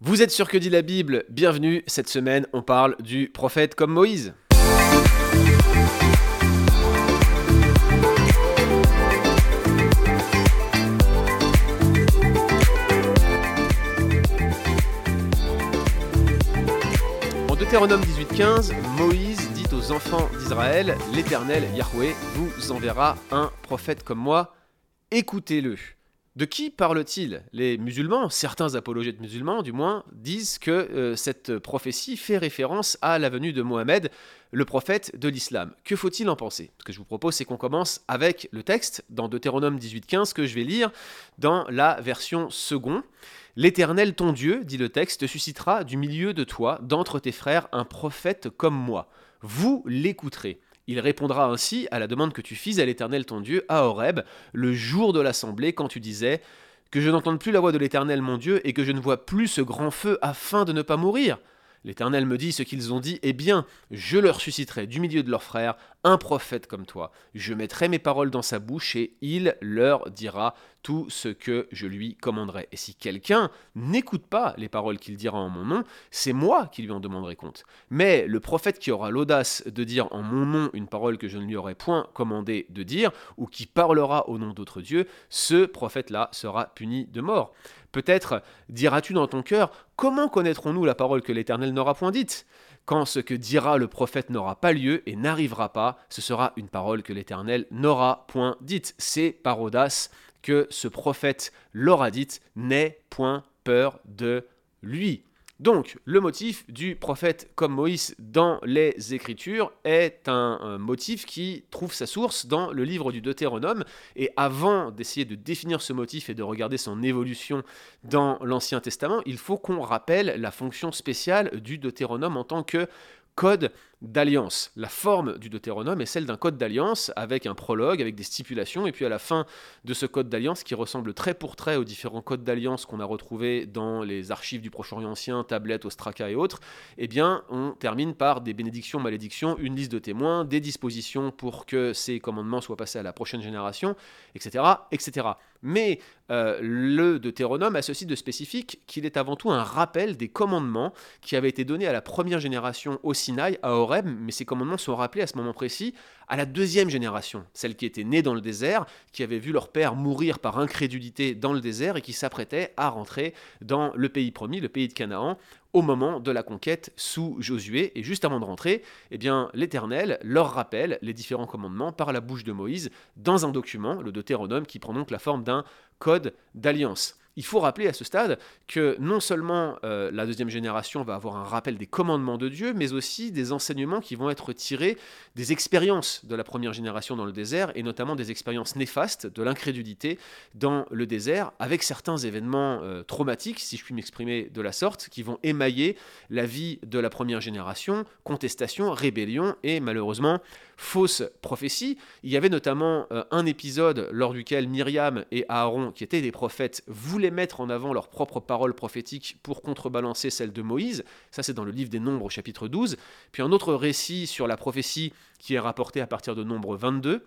Vous êtes sûr que dit la Bible? Bienvenue, cette semaine on parle du prophète comme Moïse. En Deutéronome 18.15, Moïse dit aux enfants d'Israël, l'Éternel Yahweh vous enverra un prophète comme moi, écoutez-le. De qui parle-t-il Les musulmans, certains apologètes musulmans du moins, disent que euh, cette prophétie fait référence à la venue de Mohammed, le prophète de l'islam. Que faut-il en penser? Ce que je vous propose, c'est qu'on commence avec le texte dans Deutéronome 18.15 que je vais lire dans la version second. L'Éternel ton Dieu, dit le texte, suscitera du milieu de toi, d'entre tes frères, un prophète comme moi. Vous l'écouterez. Il répondra ainsi à la demande que tu fis à l'Éternel ton Dieu à Horeb, le jour de l'assemblée, quand tu disais Que je n'entende plus la voix de l'Éternel mon Dieu, et que je ne vois plus ce grand feu afin de ne pas mourir. L'Éternel me dit ce qu'ils ont dit, eh bien, je leur susciterai du milieu de leurs frères un prophète comme toi. Je mettrai mes paroles dans sa bouche et il leur dira tout ce que je lui commanderai. Et si quelqu'un n'écoute pas les paroles qu'il dira en mon nom, c'est moi qui lui en demanderai compte. Mais le prophète qui aura l'audace de dire en mon nom une parole que je ne lui aurai point commandé de dire, ou qui parlera au nom d'autres dieux, ce prophète-là sera puni de mort. Peut-être diras-tu dans ton cœur, comment connaîtrons-nous la parole que l'Éternel n'aura point dite? Quand ce que dira le prophète n'aura pas lieu et n'arrivera pas, ce sera une parole que l'Éternel n'aura point dite. C'est par audace que ce prophète l'aura dite, n'aie point peur de lui. Donc, le motif du prophète comme Moïse dans les Écritures est un, motif qui trouve sa source dans le livre du Deutéronome. Et avant d'essayer de définir ce motif et de regarder son évolution dans l'Ancien Testament, il faut qu'on rappelle la fonction spéciale du Deutéronome en tant que code d'alliance. La forme du Deutéronome est celle d'un code d'alliance avec un prologue, avec des stipulations, et puis à la fin de ce code d'alliance qui ressemble très pour trait aux différents codes d'alliance qu'on a retrouvés dans les archives du Proche-Orient ancien, tablettes, Ostraka et autres, eh bien on termine par des bénédictions, malédictions, une liste de témoins, des dispositions pour que ces commandements soient passés à la prochaine génération, etc. etc. Mais euh, le Deutéronome a ceci de spécifique qu'il est avant tout un rappel des commandements qui avaient été donnés à la première génération au Sinaï, à Mais ces commandements sont rappelés à ce moment précis à la deuxième génération, celle qui était née dans le désert, qui avait vu leur père mourir par incrédulité dans le désert et qui s'apprêtait à rentrer dans le pays promis, le pays de Canaan, au moment de la conquête sous Josué. Et juste avant de rentrer, eh bien, l'Éternel leur rappelle les différents commandements par la bouche de Moïse dans un document, le Deutéronome, qui prend donc la forme d'un code d'alliance. Il faut rappeler à ce stade que non seulement euh, la deuxième génération va avoir un rappel des commandements de Dieu, mais aussi des enseignements qui vont être tirés des expériences de la première génération dans le désert, et notamment des expériences néfastes de l'incrédulité dans le désert, avec certains événements euh, traumatiques, si je puis m'exprimer de la sorte, qui vont émailler la vie de la première génération, contestation, rébellion et malheureusement fausse prophétie. Il y avait notamment euh, un épisode lors duquel Myriam et Aaron, qui étaient des prophètes, voulaient mettre en avant leurs propres paroles prophétiques pour contrebalancer celles de Moïse. Ça, c'est dans le livre des Nombres, chapitre 12. Puis un autre récit sur la prophétie qui est rapporté à partir de Nombre 22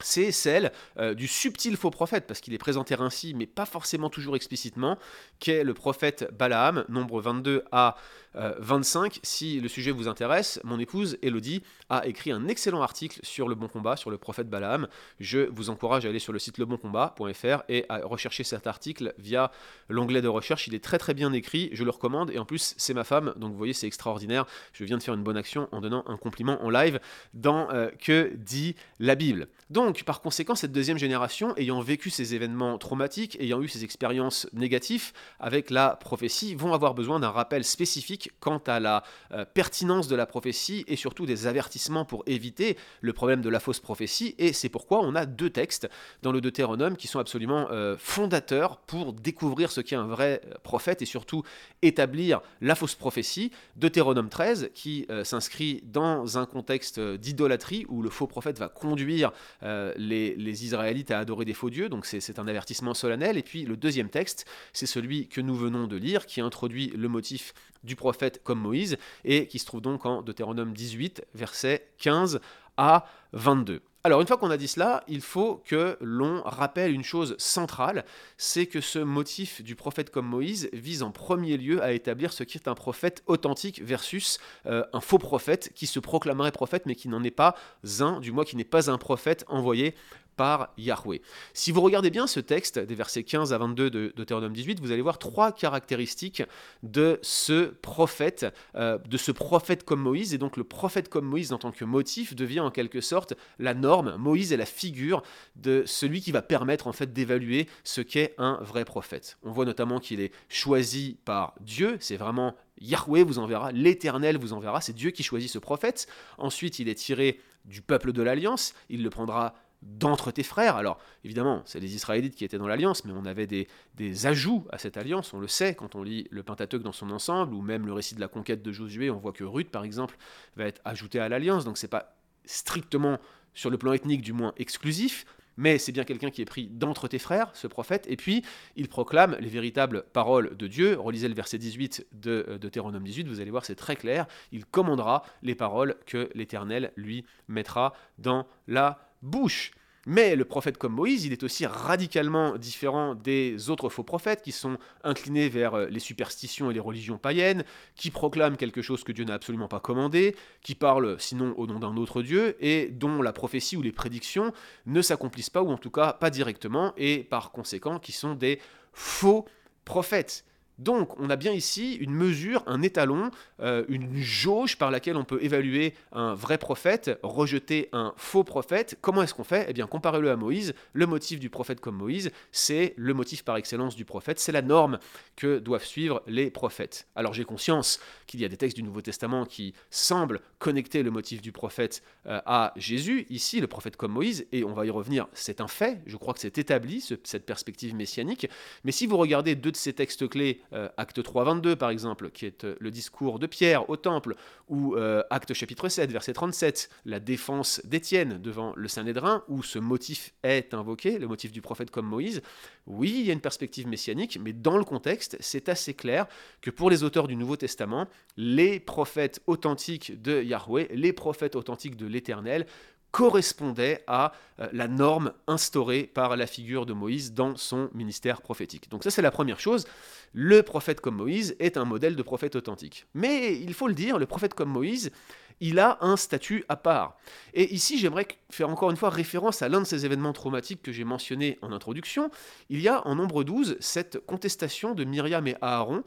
c'est celle euh, du subtil faux prophète, parce qu'il est présenté ainsi, mais pas forcément toujours explicitement, qu'est le prophète Balaam, nombre 22 à 25. Euh, si le sujet vous intéresse, mon épouse Elodie a écrit un excellent article sur le bon combat, sur le prophète Balaam. Je vous encourage à aller sur le site leboncombat.fr et à rechercher cet article via l'onglet de recherche. Il est très très bien écrit, je le recommande, et en plus c'est ma femme, donc vous voyez c'est extraordinaire. Je viens de faire une bonne action en donnant un compliment en live dans euh, Que dit la Bible. Donc par conséquent, cette deuxième génération, ayant vécu ces événements traumatiques, ayant eu ces expériences négatives avec la prophétie, vont avoir besoin d'un rappel spécifique quant à la euh, pertinence de la prophétie et surtout des avertissements pour éviter le problème de la fausse prophétie. Et c'est pourquoi on a deux textes dans le Deutéronome qui sont absolument euh, fondateurs pour découvrir ce qu'est un vrai euh, prophète et surtout établir la fausse prophétie. Deutéronome 13 qui s'inscrit dans un contexte d'idolâtrie où le faux prophète va conduire les, les Israélites à adorer des faux dieux. Donc c'est un avertissement solennel. Et puis le deuxième texte, c'est celui que nous venons de lire qui introduit le motif du prophète comme Moïse, et qui se trouve donc en Deutéronome 18, versets 15 à 22. Alors, une fois qu'on a dit cela, il faut que l'on rappelle une chose centrale, c'est que ce motif du prophète comme Moïse vise en premier lieu à établir ce qui est un prophète authentique versus euh, un faux prophète qui se proclamerait prophète mais qui n'en est pas un, du moins qui n'est pas un prophète envoyé par Yahweh. Si vous regardez bien ce texte, des versets 15 à 22 de Deutéronome 18, vous allez voir trois caractéristiques de ce prophète, euh, de ce prophète comme Moïse, et donc le prophète comme Moïse en tant que motif devient en quelque sorte la norme. Moïse est la figure de celui qui va permettre en fait d'évaluer ce qu'est un vrai prophète. On voit notamment qu'il est choisi par Dieu, c'est vraiment Yahweh vous enverra, l'Éternel vous enverra, c'est Dieu qui choisit ce prophète. Ensuite, il est tiré du peuple de l'Alliance, il le prendra d'entre tes frères. Alors, évidemment, c'est les Israélites qui étaient dans l'alliance, mais on avait des, ajouts à cette alliance, on le sait quand on lit le Pentateuque dans son ensemble, ou même le récit de la conquête de Josué, on voit que Ruth, par exemple, va être ajoutée à l'alliance, donc c'est pas strictement, sur le plan ethnique du moins, exclusif, mais c'est bien quelqu'un qui est pris d'entre tes frères, ce prophète, et puis il proclame les véritables paroles de Dieu. Relisez le verset 18 de euh, Deutéronome 18, vous allez voir, c'est très clair. Il commandera les paroles que l'Éternel lui mettra dans la bouche. Mais le prophète comme Moïse, il est aussi radicalement différent des autres faux prophètes qui sont inclinés vers euh, les superstitions et les religions païennes, qui proclament quelque chose que Dieu n'a absolument pas commandé, qui parlent sinon au nom d'un autre Dieu, et dont la prophétie ou les prédictions ne s'accomplissent pas, ou en tout cas pas directement, et par conséquent qui sont des faux prophètes. Donc, on a bien ici une mesure, un étalon, euh, une jauge par laquelle on peut évaluer un vrai prophète, rejeter un faux prophète. Comment est-ce qu'on fait? Eh bien, comparez-le à Moïse. Le motif du prophète comme Moïse, c'est le motif par excellence du prophète. C'est la norme que doivent suivre les prophètes. Alors, j'ai conscience qu'il y a des textes du Nouveau Testament qui semblent connecter le motif du prophète euh, à Jésus. Ici, le prophète comme Moïse, et on va y revenir, c'est un fait. Je crois que c'est établi, cette perspective messianique. Mais si vous regardez deux de ces textes clés, euh, acte 3, 22 par exemple, qui est euh, le discours de Pierre au temple, ou euh, acte chapitre 7, verset 37, la défense d'Étienne devant le Saint-Nédrin, où ce motif est invoqué, le motif du prophète comme Moïse, oui, il y a une perspective messianique, mais dans le contexte, c'est assez clair que pour les auteurs du Nouveau Testament, les prophètes authentiques de Yahweh, les prophètes authentiques de l'Éternel, correspondait à euh, la norme instaurée par la figure de Moïse dans son ministère prophétique. Donc ça c'est la première chose, le prophète comme Moïse est un modèle de prophète authentique. Mais il faut le dire, le prophète comme Moïse, il a un statut à part. Et ici, j'aimerais faire encore une fois référence à l'un de ces événements traumatiques que j'ai mentionné en introduction. Il y a en nombre 12 cette contestation de Myriam et Aaron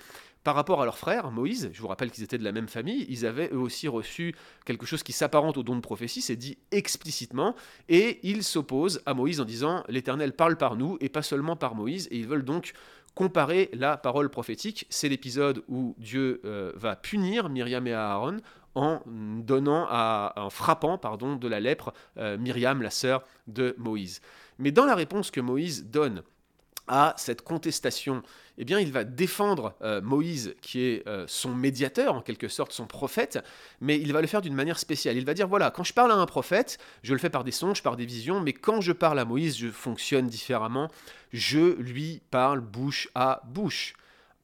par rapport à leur frère, Moïse, je vous rappelle qu'ils étaient de la même famille, ils avaient eux aussi reçu quelque chose qui s'apparente au don de prophétie, c'est dit explicitement, et ils s'opposent à Moïse en disant L'Éternel parle par nous et pas seulement par Moïse, et ils veulent donc comparer la parole prophétique. C'est l'épisode où Dieu euh, va punir Myriam et Aaron en donnant à, en frappant pardon, de la lèpre euh, Myriam, la sœur de Moïse. Mais dans la réponse que Moïse donne à cette contestation, eh bien, il va défendre euh, Moïse, qui est euh, son médiateur, en quelque sorte, son prophète, mais il va le faire d'une manière spéciale. Il va dire, voilà, quand je parle à un prophète, je le fais par des songes, par des visions, mais quand je parle à Moïse, je fonctionne différemment. Je lui parle bouche à bouche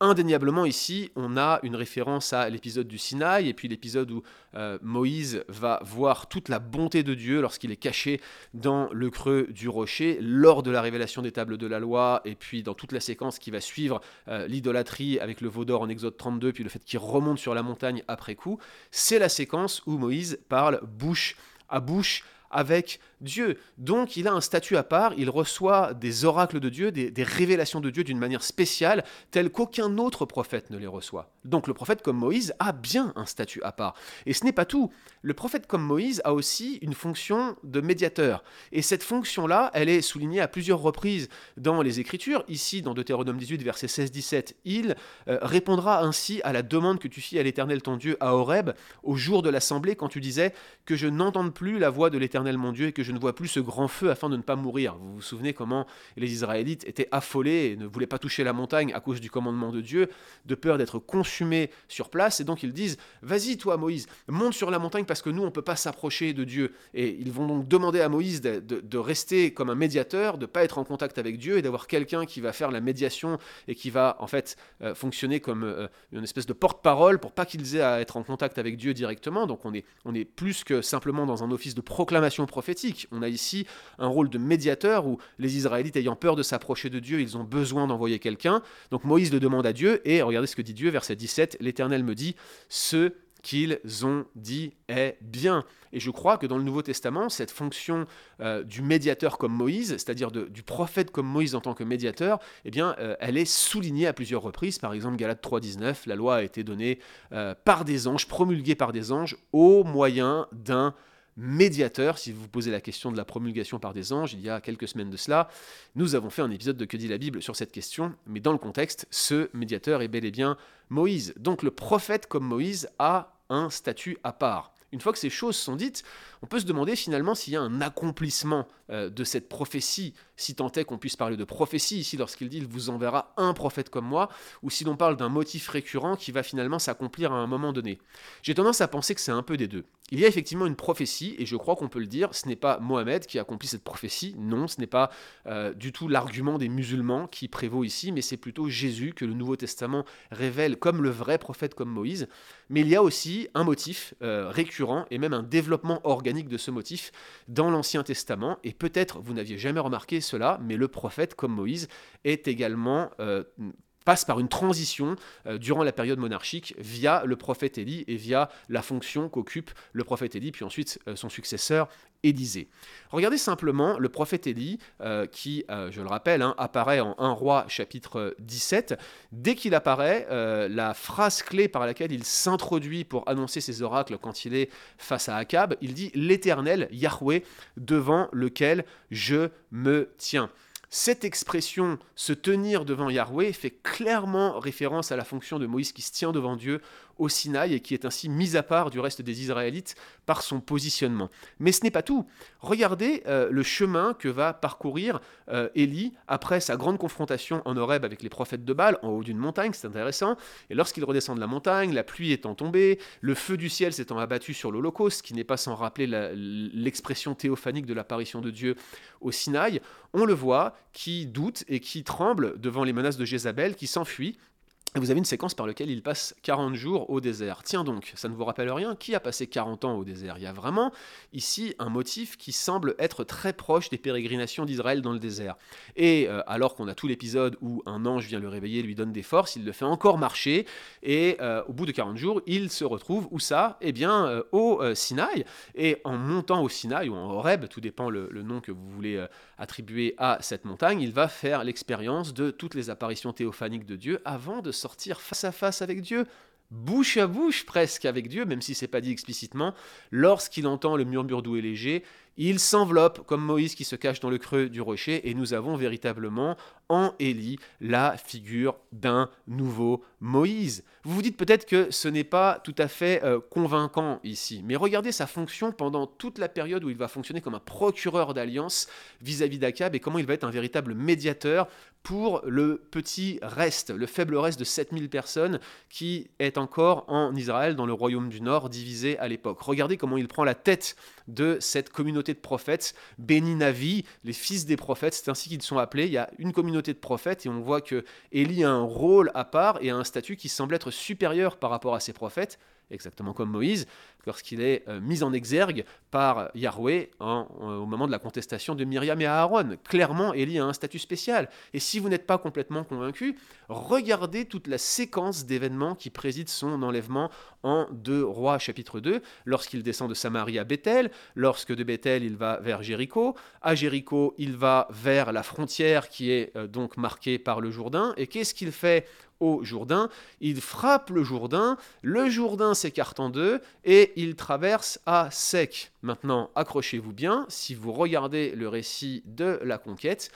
indéniablement ici, on a une référence à l'épisode du Sinaï et puis l'épisode où euh, Moïse va voir toute la bonté de Dieu lorsqu'il est caché dans le creux du rocher lors de la révélation des tables de la loi et puis dans toute la séquence qui va suivre euh, l'idolâtrie avec le veau d'or en Exode 32 puis le fait qu'il remonte sur la montagne après coup. C'est la séquence où Moïse parle bouche à bouche avec Dieu. Donc il a un statut à part, il reçoit des oracles de Dieu, des, révélations de Dieu d'une manière spéciale, telle qu'aucun autre prophète ne les reçoit. Donc le prophète comme Moïse a bien un statut à part. Et ce n'est pas tout. Le prophète comme Moïse a aussi une fonction de médiateur. Et cette fonction-là, elle est soulignée à plusieurs reprises dans les Écritures. Ici, dans Deutéronome 18, verset 16-17, il euh, répondra ainsi à la demande que tu fis à l'Éternel ton Dieu à Horeb au jour de l'assemblée quand tu disais que je n'entende plus la voix de l'Éternel mon Dieu et que je ne vois plus ce grand feu afin de ne pas mourir. Vous vous souvenez comment les Israélites étaient affolés et ne voulaient pas toucher la montagne à cause du commandement de Dieu, de peur d'être consumés consumé sur place, et donc ils disent, vas-y toi Moïse, monte sur la montagne parce que nous, on ne peut pas s'approcher de Dieu. Et ils vont donc demander à Moïse de, rester comme un médiateur, de ne pas être en contact avec Dieu, et d'avoir quelqu'un qui va faire la médiation et qui va en fait euh, fonctionner comme euh, une espèce de porte-parole pour pas qu'ils aient à être en contact avec Dieu directement. Donc on est, on est plus que simplement dans un office de proclamation prophétique. On a ici un rôle de médiateur où les Israélites ayant peur de s'approcher de Dieu, ils ont besoin d'envoyer quelqu'un. Donc Moïse le demande à Dieu, et regardez ce que dit Dieu, verset 17, l'Éternel me dit, ce qu'ils ont dit est bien. Et je crois que dans le Nouveau Testament, cette fonction euh, du médiateur comme Moïse, c'est-à-dire du prophète comme Moïse en tant que médiateur, eh bien, euh, elle est soulignée à plusieurs reprises. Par exemple, Galates 3.19, la loi a été donnée euh, par des anges, promulguée par des anges, au moyen d'un médiateur. Si vous vous posez la question de la promulgation par des anges, il y a quelques semaines de cela, nous avons fait un épisode de Que dit la Bible sur cette question, mais dans le contexte, ce médiateur est bel et bien Moïse. Donc le prophète comme Moïse a un statut à part. Une fois que ces choses sont dites, on peut se demander finalement s'il y a un accomplissement euh, de cette prophétie, si tant est qu'on puisse parler de prophétie ici lorsqu'il dit il vous enverra un prophète comme moi, ou si l'on parle d'un motif récurrent qui va finalement s'accomplir à un moment donné. J'ai tendance à penser que c'est un peu des deux. Il y a effectivement une prophétie, et je crois qu'on peut le dire, ce n'est pas Mohamed qui accomplit cette prophétie, non, ce n'est pas euh, du tout l'argument des musulmans qui prévaut ici, mais c'est plutôt Jésus que le Nouveau Testament révèle comme le vrai prophète comme Moïse. Mais il y a aussi un motif euh, récurrent et même un développement de ce motif dans l'Ancien Testament, et peut-être vous n'aviez jamais remarqué cela, mais le prophète comme Moïse est également euh, passe par une transition euh, durant la période monarchique via le prophète Élie et via la fonction qu'occupe le prophète Élie, puis ensuite euh, son successeur Élisée. Regardez simplement le prophète Élie, euh, qui, je le rappelle, hein, apparaît en 1 roi chapitre 17. Dès qu'il apparaît, la phrase clé par laquelle il s'introduit pour annoncer ses oracles quand il est face à Akab, il dit L'Éternel, Yahweh, devant lequel je me tiens. Cette expression se tenir devant Yahweh fait clairement référence à la fonction de Moïse qui se tient devant Dieu au Sinaï et qui est ainsi mis à part du reste des Israélites par son positionnement. Mais ce n'est pas tout. Regardez euh, le chemin que va parcourir euh, Élie après sa grande confrontation en Horeb avec les prophètes de Baal en haut d'une montagne, c'est intéressant. Et lorsqu'il redescend de la montagne, la pluie étant tombée, le feu du ciel s'étant abattu sur l'Holocauste, qui n'est pas sans rappeler l'expression théophanique de l'apparition de Dieu au Sinaï, on le voit qui doute et qui tremble devant les menaces de Jézabel, qui s'enfuit vous avez une séquence par laquelle il passe 40 jours au désert. Tiens donc, ça ne vous rappelle rien Qui a passé 40 ans au désert? Il y a vraiment ici un motif qui semble être très proche des pérégrinations d'Israël dans le désert. Et euh, alors qu'on a tout l'épisode où un ange vient le réveiller, lui donne des forces, il le fait encore marcher, et euh, au bout de 40 jours, il se retrouve, où ça? Eh bien, euh, au Sinaï. Et en montant au Sinaï, ou en Horeb, tout dépend le, le nom que vous voulez attribuer à cette montagne, il va faire l'expérience de toutes les apparitions théophaniques de Dieu avant de face à face avec Dieu, bouche à bouche presque avec Dieu, même si c'est pas dit explicitement, lorsqu'il entend le murmure doux et léger, il s'enveloppe comme Moïse qui se cache dans le creux du rocher, et nous avons véritablement en Élie la figure d'un nouveau Moïse. Vous vous dites peut-être que ce n'est pas tout à fait euh, convaincant ici, mais regardez sa fonction pendant toute la période où il va fonctionner comme un procureur d'alliance vis-à-vis d'Akab et comment il va être un véritable médiateur pour le petit reste, le faible reste de 7000 personnes qui est encore en Israël, dans le royaume du Nord, divisé à l'époque. Regardez comment il prend la tête de cette communauté de prophètes, Béni Navi, les fils des prophètes, c'est ainsi qu'ils sont appelés. Il y a une communauté de prophètes et on voit que Élie a un rôle à part et a un statut qui semble être supérieur par rapport à ses prophètes exactement comme Moïse, lorsqu'il est euh, mis en exergue par Yahweh euh, au moment de la contestation de Myriam et Aaron. Clairement, Élie a un statut spécial. Et si vous n'êtes pas complètement convaincu, regardez toute la séquence d'événements qui préside son enlèvement en 2 Rois chapitre 2, lorsqu'il descend de Samarie à Bethel, lorsque de Bethel il va vers Jéricho, à Jéricho il va vers la frontière qui est euh, donc marquée par le Jourdain, et qu'est-ce qu'il fait au Jourdain, il frappe le Jourdain, le Jourdain s'écarte en deux et il traverse à sec. Maintenant, accrochez-vous bien, si vous regardez le récit de la conquête,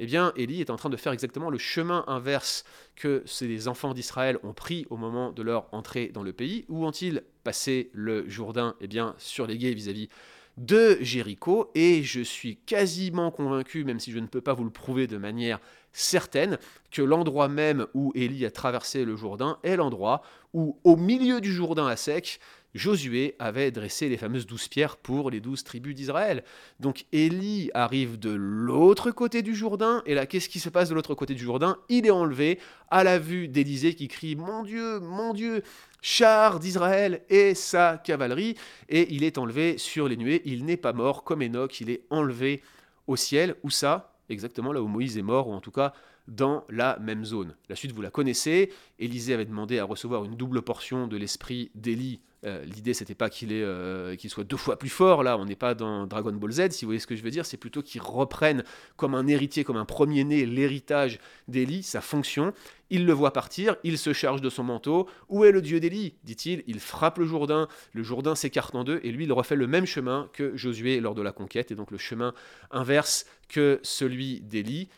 eh bien, Élie est en train de faire exactement le chemin inverse que ces enfants d'Israël ont pris au moment de leur entrée dans le pays. Où ont-ils passé le Jourdain Eh bien, sur les guets vis-à-vis de Jéricho? Et je suis quasiment convaincu, même si je ne peux pas vous le prouver de manière certaine que l'endroit même où Élie a traversé le Jourdain est l'endroit où, au milieu du Jourdain à sec, Josué avait dressé les fameuses douze pierres pour les douze tribus d'Israël. Donc Élie arrive de l'autre côté du Jourdain, et là, qu'est-ce qui se passe de l'autre côté du Jourdain? Il est enlevé à la vue d'Élisée qui crie Mon Dieu, mon Dieu char d'Israël et sa cavalerie, et il est enlevé sur les nuées. Il n'est pas mort comme Enoch, il est enlevé au ciel. Où ça? Exactement là où Moïse est mort, ou en tout cas dans la même zone. La suite, vous la connaissez. Élisée avait demandé à recevoir une double portion de l'esprit d'Élie euh, l'idée, c'était pas qu'il euh, qu'il soit deux fois plus fort. Là, on n'est pas dans Dragon Ball Z, si vous voyez ce que je veux dire. C'est plutôt qu'il reprenne comme un héritier, comme un premier-né, l'héritage d'Élie, sa fonction. Il le voit partir, il se charge de son manteau. Où est le dieu d'Élie dit-il. Il frappe le Jourdain, le Jourdain s'écarte en deux, et lui, il refait le même chemin que Josué lors de la conquête, et donc le chemin inverse que celui d'Élie.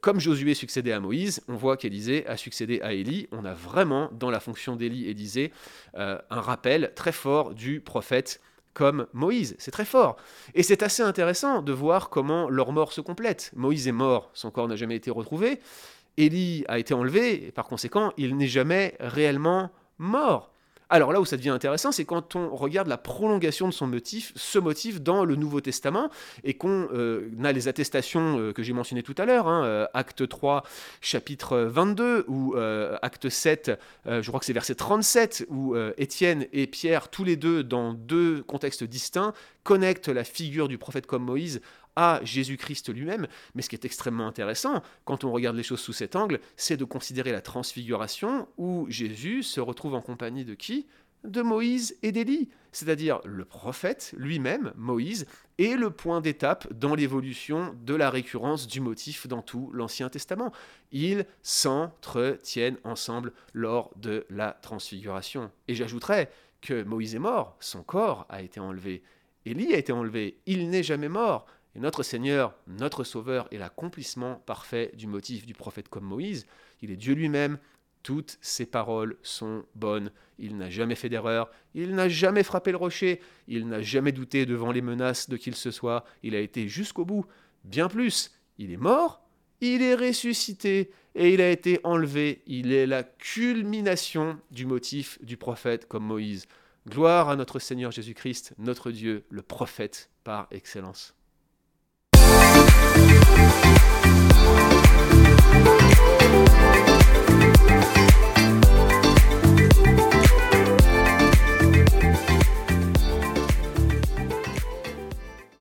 Comme Josué succédait à Moïse, on voit qu'Élisée a succédé à Élie. On a vraiment, dans la fonction d'Élie Élisée, euh, un rappel très fort du prophète comme Moïse. C'est très fort. Et c'est assez intéressant de voir comment leur mort se complète. Moïse est mort, son corps n'a jamais été retrouvé. Élie a été enlevé, et par conséquent, il n'est jamais réellement mort. Alors là où ça devient intéressant, c'est quand on regarde la prolongation de son motif, ce motif dans le Nouveau Testament, et qu'on euh, a les attestations euh, que j'ai mentionnées tout à l'heure, hein, euh, acte 3, chapitre 22, ou acte 7, je crois que c'est verset 37, où Étienne et Pierre, tous les deux, dans deux contextes distincts, connectent la figure du prophète comme Moïse à Jésus-Christ lui-même. Mais ce qui est extrêmement intéressant, quand on regarde les choses sous cet angle, c'est de considérer la transfiguration où Jésus se retrouve en compagnie de qui? De Moïse et d'Élie. C'est-à-dire le prophète lui-même, Moïse, est le point d'étape dans l'évolution de la récurrence du motif dans tout l'Ancien Testament. Ils s'entretiennent ensemble lors de la transfiguration. Et j'ajouterais que Moïse est mort, son corps a été enlevé. Élie a été enlevé, il n'est jamais mort. Et notre Seigneur, notre Sauveur, est l'accomplissement parfait du motif du prophète comme Moïse. Il est Dieu lui-même. Toutes ses paroles sont bonnes. Il n'a jamais fait d'erreur. Il n'a jamais frappé le rocher. Il n'a jamais douté devant les menaces de qui que ce soit. Il a été jusqu'au bout. Bien plus, il est mort, il est ressuscité et il a été enlevé. Il est la culmination du motif du prophète comme Moïse. Gloire à notre Seigneur Jésus-Christ, notre Dieu, le prophète par excellence. Bye.